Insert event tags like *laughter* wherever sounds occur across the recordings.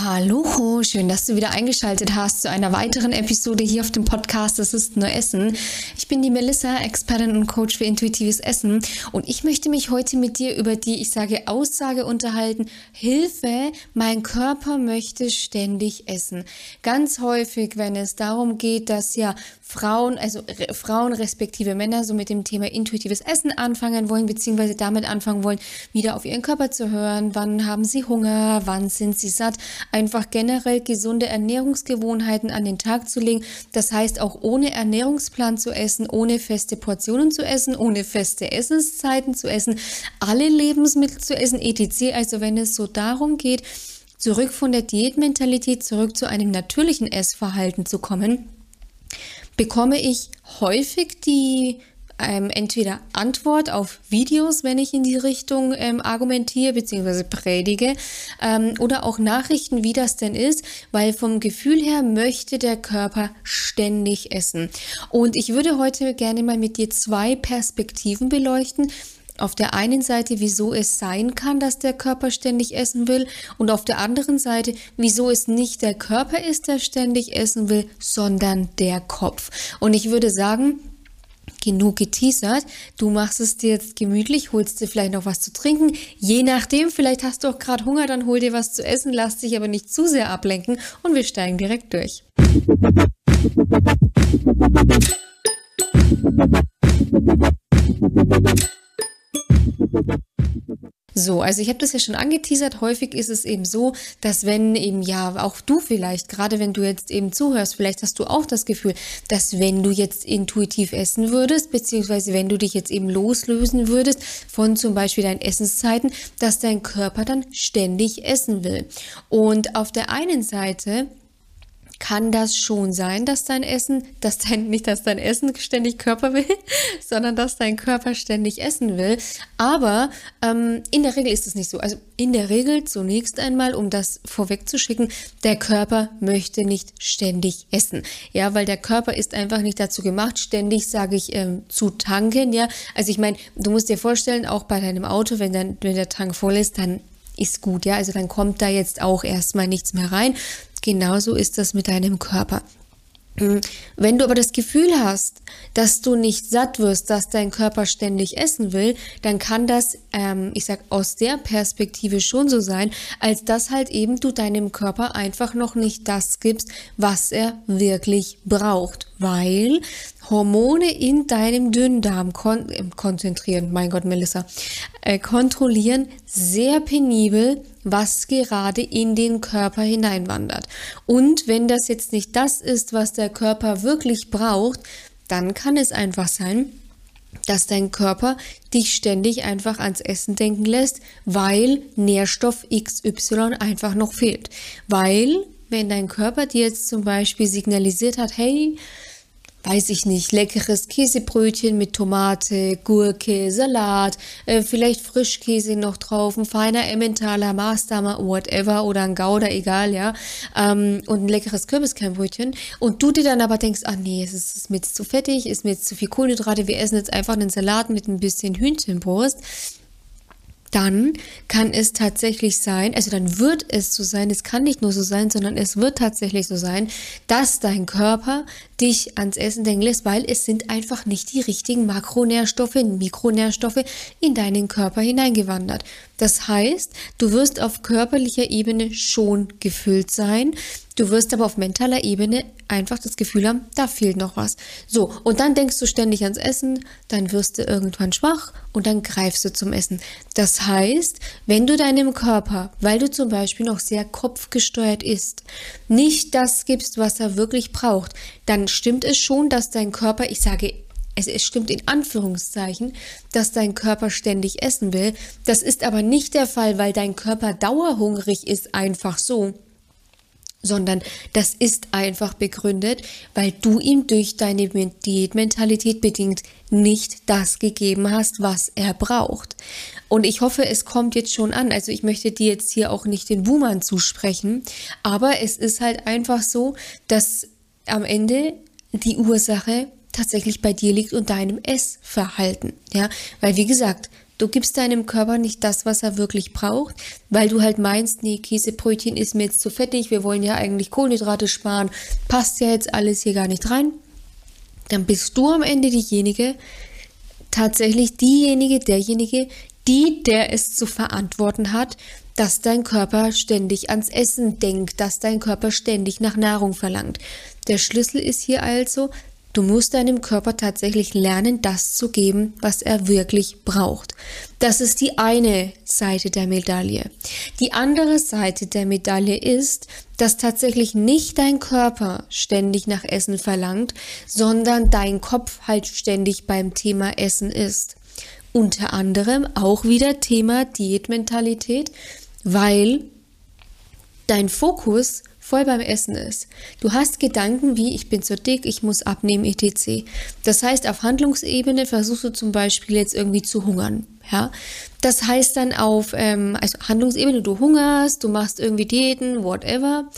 Hallo, schön, dass du wieder eingeschaltet hast zu einer weiteren Episode hier auf dem Podcast Das ist nur Essen. Ich bin die Melissa, Expertin und Coach für intuitives Essen und ich möchte mich heute mit dir über die, ich sage, Aussage unterhalten, Hilfe, mein Körper möchte ständig essen. Ganz häufig, wenn es darum geht, dass ja Frauen, also re Frauen respektive Männer so mit dem Thema intuitives Essen anfangen wollen, beziehungsweise damit anfangen wollen, wieder auf ihren Körper zu hören, wann haben sie Hunger, wann sind sie satt, einfach generell gesunde Ernährungsgewohnheiten an den Tag zu legen. Das heißt auch ohne Ernährungsplan zu essen, ohne feste Portionen zu essen, ohne feste Essenszeiten zu essen, alle Lebensmittel zu essen, etc. Also wenn es so darum geht, zurück von der Diätmentalität zurück zu einem natürlichen Essverhalten zu kommen, bekomme ich häufig die ähm, entweder Antwort auf Videos, wenn ich in die Richtung ähm, argumentiere bzw. predige, ähm, oder auch Nachrichten, wie das denn ist, weil vom Gefühl her möchte der Körper ständig essen. Und ich würde heute gerne mal mit dir zwei Perspektiven beleuchten, auf der einen Seite, wieso es sein kann, dass der Körper ständig essen will und auf der anderen Seite, wieso es nicht der Körper ist, der ständig essen will, sondern der Kopf. Und ich würde sagen, genug geteasert. Du machst es dir jetzt gemütlich, holst dir vielleicht noch was zu trinken. Je nachdem, vielleicht hast du auch gerade Hunger, dann hol dir was zu essen, lass dich aber nicht zu sehr ablenken und wir steigen direkt durch. So, also ich habe das ja schon angeteasert. Häufig ist es eben so, dass wenn eben ja auch du vielleicht, gerade wenn du jetzt eben zuhörst, vielleicht hast du auch das Gefühl, dass wenn du jetzt intuitiv essen würdest, beziehungsweise wenn du dich jetzt eben loslösen würdest von zum Beispiel deinen Essenszeiten, dass dein Körper dann ständig essen will. Und auf der einen Seite kann das schon sein, dass dein Essen, dass dein, nicht, dass dein Essen ständig Körper will, *laughs* sondern dass dein Körper ständig essen will. Aber ähm, in der Regel ist es nicht so. Also in der Regel zunächst einmal, um das vorwegzuschicken, der Körper möchte nicht ständig essen. Ja, weil der Körper ist einfach nicht dazu gemacht, ständig, sage ich, ähm, zu tanken. Ja, also ich meine, du musst dir vorstellen, auch bei deinem Auto, wenn, dann, wenn der Tank voll ist, dann ist gut, ja. Also dann kommt da jetzt auch erstmal nichts mehr rein. Genauso ist das mit deinem Körper. Hm, wenn du aber das Gefühl hast, dass du nicht satt wirst, dass dein Körper ständig essen will, dann kann das, ähm, ich sag aus der Perspektive schon so sein, als dass halt eben du deinem Körper einfach noch nicht das gibst, was er wirklich braucht, weil Hormone in deinem Dünndarm kon äh, konzentrieren, mein Gott, Melissa, äh, kontrollieren sehr penibel, was gerade in den Körper hineinwandert. Und wenn das jetzt nicht das ist, was der Körper wirklich braucht, dann kann es einfach sein, dass dein Körper dich ständig einfach ans Essen denken lässt, weil Nährstoff XY einfach noch fehlt. Weil, wenn dein Körper dir jetzt zum Beispiel signalisiert hat, hey, weiß ich nicht, leckeres Käsebrötchen mit Tomate, Gurke, Salat, äh, vielleicht Frischkäse noch drauf, ein feiner Emmentaler, Maßdamer, whatever oder ein Gouda, egal, ja, ähm, und ein leckeres Kürbiskernbrötchen. Und du dir dann aber denkst, ach nee, es ist, ist mir jetzt zu fettig, ist mir jetzt zu viel Kohlenhydrate, wir essen jetzt einfach einen Salat mit ein bisschen Hühnchenbrust, dann kann es tatsächlich sein, also dann wird es so sein, es kann nicht nur so sein, sondern es wird tatsächlich so sein, dass dein Körper dich ans Essen denken lässt, weil es sind einfach nicht die richtigen Makronährstoffe, Mikronährstoffe in deinen Körper hineingewandert. Das heißt, du wirst auf körperlicher Ebene schon gefüllt sein, Du wirst aber auf mentaler Ebene einfach das Gefühl haben, da fehlt noch was. So, und dann denkst du ständig ans Essen, dann wirst du irgendwann schwach und dann greifst du zum Essen. Das heißt, wenn du deinem Körper, weil du zum Beispiel noch sehr kopfgesteuert isst, nicht das gibst, was er wirklich braucht, dann stimmt es schon, dass dein Körper, ich sage es, es, stimmt in Anführungszeichen, dass dein Körper ständig essen will. Das ist aber nicht der Fall, weil dein Körper dauerhungrig ist, einfach so, sondern das ist einfach begründet, weil du ihm durch deine Diätmentalität bedingt nicht das gegeben hast, was er braucht. Und ich hoffe, es kommt jetzt schon an. Also ich möchte dir jetzt hier auch nicht den Boomern zusprechen, aber es ist halt einfach so, dass am Ende die Ursache tatsächlich bei dir liegt und deinem Essverhalten. Ja, weil wie gesagt, Du gibst deinem Körper nicht das, was er wirklich braucht, weil du halt meinst, nee, Käsebrötchen ist mir jetzt zu fettig, wir wollen ja eigentlich Kohlenhydrate sparen, passt ja jetzt alles hier gar nicht rein. Dann bist du am Ende diejenige, tatsächlich diejenige, derjenige, die, der es zu verantworten hat, dass dein Körper ständig ans Essen denkt, dass dein Körper ständig nach Nahrung verlangt. Der Schlüssel ist hier also, du musst deinem Körper tatsächlich lernen, das zu geben, was er wirklich braucht. Das ist die eine Seite der Medaille. Die andere Seite der Medaille ist, dass tatsächlich nicht dein Körper ständig nach Essen verlangt, sondern dein Kopf halt ständig beim Thema Essen ist. Unter anderem auch wieder Thema Diätmentalität, weil dein Fokus voll beim Essen ist. Du hast Gedanken wie, ich bin zu dick, ich muss abnehmen, etc. Das heißt, auf Handlungsebene versuchst du zum Beispiel jetzt irgendwie zu hungern. Ja, das heißt dann auf ähm, also Handlungsebene, du hungerst, du machst irgendwie Diäten, whatever.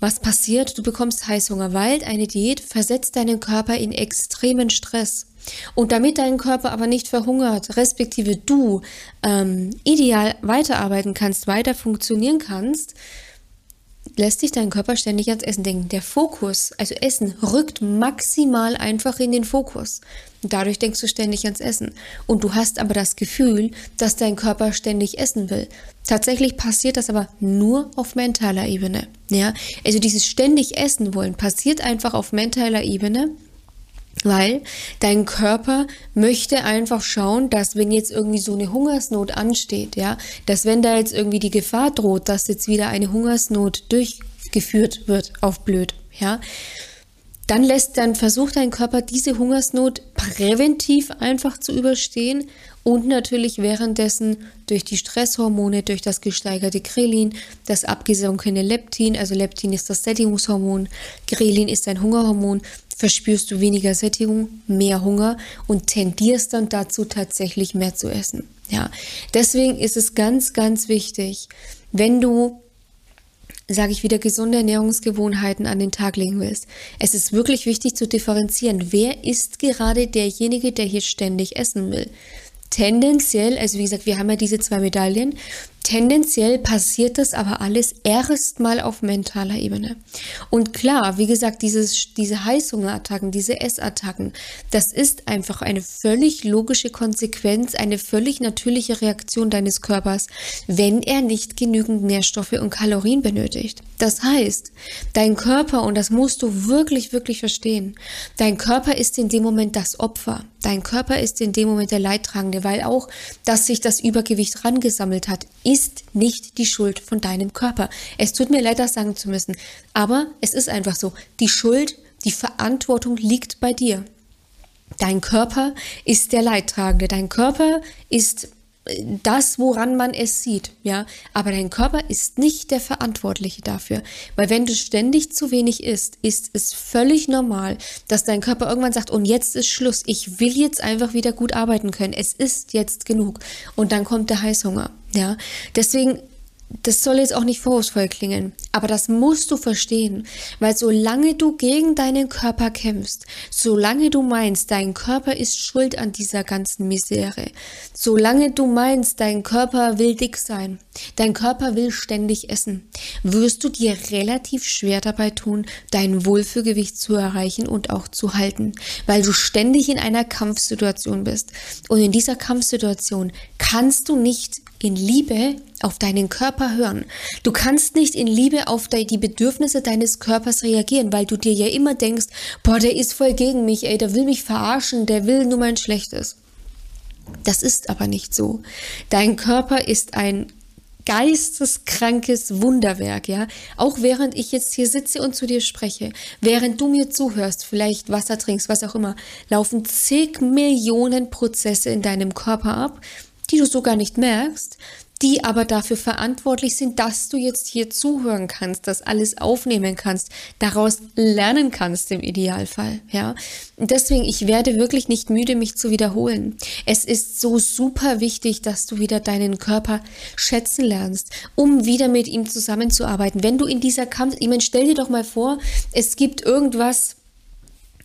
Was passiert? Du bekommst Heißhunger, weil eine Diät versetzt deinen Körper in extremen Stress. Und damit dein Körper aber nicht verhungert, respektive du ähm, ideal weiterarbeiten kannst, weiter funktionieren kannst, lässt sich dein Körper ständig ans Essen denken. Der Fokus, also Essen, rückt maximal einfach in den Fokus. Dadurch denkst du ständig ans Essen. Und du hast aber das Gefühl, dass dein Körper ständig essen will. Tatsächlich passiert das aber nur auf mentaler Ebene. Ja, also dieses ständig Essen wollen passiert einfach auf mentaler Ebene weil dein Körper möchte einfach schauen, dass wenn jetzt irgendwie so eine Hungersnot ansteht, ja, dass wenn da jetzt irgendwie die Gefahr droht, dass jetzt wieder eine Hungersnot durchgeführt wird auf blöd, ja, dann lässt, dann versucht dein Körper diese Hungersnot präventiv einfach zu überstehen und natürlich währenddessen durch die Stresshormone, durch das gesteigerte Grelin, das abgesunkene Leptin, also Leptin ist das Sättigungshormon, Grelin ist ein Hungerhormon, verspürst du weniger Sättigung, mehr Hunger und tendierst dann dazu tatsächlich mehr zu essen. Ja, deswegen ist es ganz, ganz wichtig, wenn du sage ich wieder, gesunde Ernährungsgewohnheiten an den Tag legen willst. Es ist wirklich wichtig zu differenzieren, wer ist gerade derjenige, der hier ständig essen will. Tendenziell, also wie gesagt, wir haben ja diese zwei Medaillen. Tendenziell passiert das aber alles erstmal auf mentaler Ebene. Und klar, wie gesagt, dieses, diese Heißhungerattacken, diese Essattacken, das ist einfach eine völlig logische Konsequenz, eine völlig natürliche Reaktion deines Körpers, wenn er nicht genügend Nährstoffe und Kalorien benötigt. Das heißt, dein Körper, und das musst du wirklich, wirklich verstehen, dein Körper ist in dem Moment das Opfer. Dein Körper ist in dem Moment der Leidtragende, weil auch, dass sich das Übergewicht rangesammelt hat, ist nicht die Schuld von deinem Körper. Es tut mir leid, das sagen zu müssen, aber es ist einfach so. Die Schuld, die Verantwortung liegt bei dir. Dein Körper ist der Leidtragende. Dein Körper ist das, woran man es sieht, ja. Aber dein Körper ist nicht der Verantwortliche dafür. Weil wenn du ständig zu wenig isst, ist es völlig normal, dass dein Körper irgendwann sagt, und jetzt ist Schluss. Ich will jetzt einfach wieder gut arbeiten können. Es ist jetzt genug. Und dann kommt der Heißhunger, ja. Deswegen das soll jetzt auch nicht vorwurfsvoll klingen, aber das musst du verstehen, weil solange du gegen deinen Körper kämpfst, solange du meinst, dein Körper ist schuld an dieser ganzen Misere, solange du meinst, dein Körper will dick sein, dein Körper will ständig essen, wirst du dir relativ schwer dabei tun, dein Wohlfühlgewicht zu erreichen und auch zu halten, weil du ständig in einer Kampfsituation bist. Und in dieser Kampfsituation kannst du nicht in Liebe auf deinen Körper hören. Du kannst nicht in Liebe auf die Bedürfnisse deines Körpers reagieren, weil du dir ja immer denkst, boah, der ist voll gegen mich, ey, der will mich verarschen, der will nur mein Schlechtes. Das ist aber nicht so. Dein Körper ist ein geisteskrankes Wunderwerk, ja. Auch während ich jetzt hier sitze und zu dir spreche, während du mir zuhörst, vielleicht Wasser trinkst, was auch immer, laufen zig Millionen Prozesse in deinem Körper ab, die du sogar nicht merkst, die aber dafür verantwortlich sind, dass du jetzt hier zuhören kannst, das alles aufnehmen kannst, daraus lernen kannst im Idealfall, ja. Und deswegen, ich werde wirklich nicht müde, mich zu wiederholen. Es ist so super wichtig, dass du wieder deinen Körper schätzen lernst, um wieder mit ihm zusammenzuarbeiten. Wenn du in dieser Kampf, ich meine, stell dir doch mal vor, es gibt irgendwas,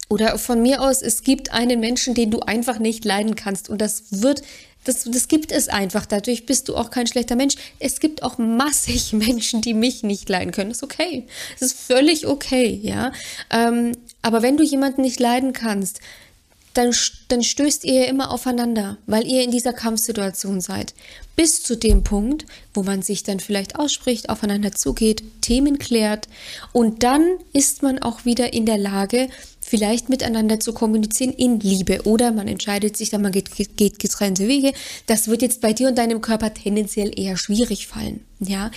Oder von mir aus, es gibt einen Menschen, den du einfach nicht leiden kannst. Und das wird, das, das gibt es einfach. Dadurch bist du auch kein schlechter Mensch. Es gibt auch massig *laughs* Menschen, die mich nicht leiden können. Das ist okay. Das ist völlig okay, ja. Ähm, aber wenn du jemanden nicht leiden kannst, dann, dann stößt ihr immer aufeinander, weil ihr in dieser Kampfsituation seid. Bis zu dem Punkt, wo man sich dann vielleicht ausspricht, aufeinander zugeht, Themen klärt und dann ist man auch wieder in der Lage, vielleicht miteinander zu kommunizieren in Liebe oder man entscheidet sich dann, man geht, geht getrennte Wege. Das wird jetzt bei dir und deinem Körper tendenziell eher schwierig fallen, ja.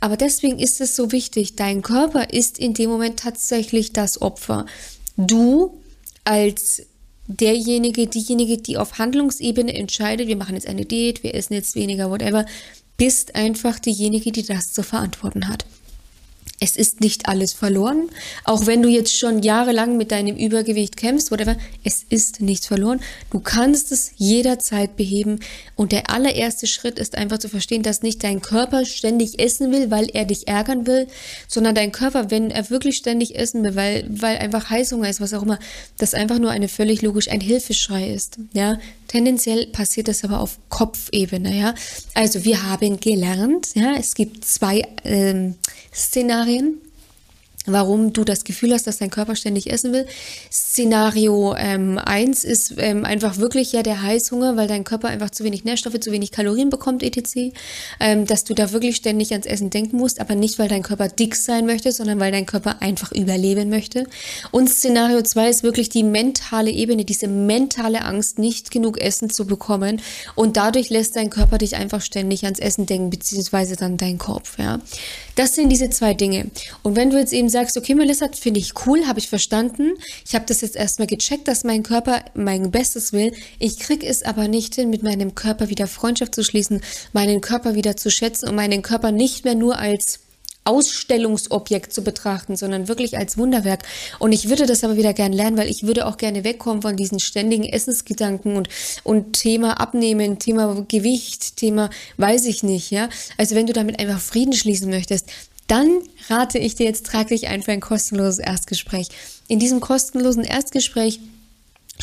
Aber deswegen ist es so wichtig, dein Körper ist in dem Moment tatsächlich das Opfer. Du als derjenige, diejenige, die auf Handlungsebene entscheidet, wir machen jetzt eine Diät, wir essen jetzt weniger, whatever, bist einfach diejenige, die das zu verantworten hat es ist nicht alles verloren. Auch wenn du jetzt schon jahrelang mit deinem Übergewicht kämpfst, whatever, es ist nicht verloren. Du kannst es jederzeit beheben. Und der allererste Schritt ist einfach zu verstehen, dass nicht dein Körper ständig essen will, weil er dich ärgern will, sondern dein Körper, wenn er wirklich ständig essen will, weil, weil einfach Heißhunger ist, was auch immer, das einfach nur eine völlig logisch ein Hilfeschrei ist. Ja, tendenziell passiert das aber auf Kopfebene. Ja, also wir haben gelernt, ja, es gibt zwei ähm, Szenarien warum du das Gefühl hast, dass dein Körper ständig essen will. Szenario ähm, 1 ist ähm, einfach wirklich ja der Heißhunger, weil dein Körper einfach zu wenig Nährstoffe, zu wenig Kalorien bekommt, etc. Ähm, dass du da wirklich ständig ans Essen denken musst, aber nicht, weil dein Körper dick sein möchte, sondern weil dein Körper einfach überleben möchte. Und Szenario 2 ist wirklich die mentale Ebene, diese mentale Angst, nicht genug Essen zu bekommen. Und dadurch lässt dein Körper dich einfach ständig ans Essen denken, beziehungsweise dann dein Kopf. Ja. Das sind diese zwei Dinge. Und wenn du jetzt eben sagst, okay, Melissa, finde ich cool, habe ich verstanden. Ich habe das jetzt erstmal gecheckt, dass mein Körper mein Bestes will. Ich kriege es aber nicht hin, mit meinem Körper wieder Freundschaft zu schließen, meinen Körper wieder zu schätzen und meinen Körper nicht mehr nur als Ausstellungsobjekt zu betrachten, sondern wirklich als Wunderwerk. Und ich würde das aber wieder gerne lernen, weil ich würde auch gerne wegkommen von diesen ständigen Essensgedanken und, und Thema Abnehmen, Thema Gewicht, Thema weiß ich nicht, ja. Also wenn du damit einfach Frieden schließen möchtest, dann rate ich dir jetzt, trag dich ein für ein kostenloses Erstgespräch. In diesem kostenlosen Erstgespräch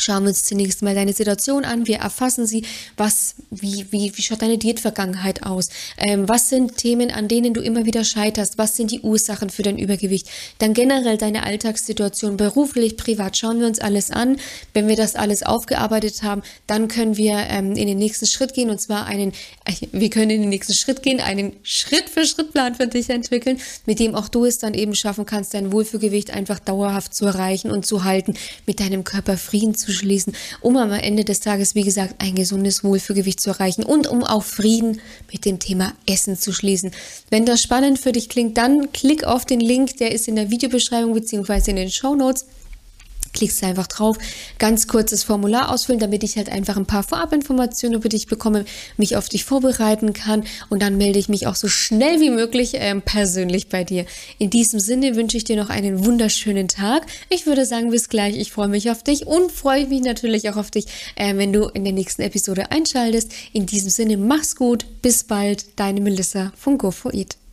Schauen wir uns zunächst mal deine Situation an. Wir erfassen sie. Was, wie, wie, wie schaut deine Diätvergangenheit aus? Ähm, was sind Themen, an denen du immer wieder scheiterst? Was sind die Ursachen für dein Übergewicht? Dann generell deine Alltagssituation, beruflich, privat. Schauen wir uns alles an. Wenn wir das alles aufgearbeitet haben, dann können wir ähm, in den nächsten Schritt gehen und zwar einen, äh, wir können in den nächsten Schritt gehen, einen Schritt für Schritt Plan für dich entwickeln, mit dem auch du es dann eben schaffen kannst, dein Wohlfühlgewicht einfach dauerhaft zu erreichen und zu halten, mit deinem Körper Frieden zu schließen, um am Ende des Tages, wie gesagt, ein gesundes Wohlfühlgewicht zu erreichen und um auch Frieden mit dem Thema Essen zu schließen. Wenn das spannend für dich klingt, dann klick auf den Link, der ist in der Videobeschreibung bzw. in den Show Notes klickst du einfach drauf, ganz kurzes Formular ausfüllen, damit ich halt einfach ein paar Vorabinformationen über dich bekomme, mich auf dich vorbereiten kann und dann melde ich mich auch so schnell wie möglich ähm, persönlich bei dir. In diesem Sinne wünsche ich dir noch einen wunderschönen Tag. Ich würde sagen, bis gleich. Ich freue mich auf dich und freue mich natürlich auch auf dich, äh, wenn du in der nächsten Episode einschaltest. In diesem Sinne, mach's gut, bis bald, deine Melissa von Go4Eat.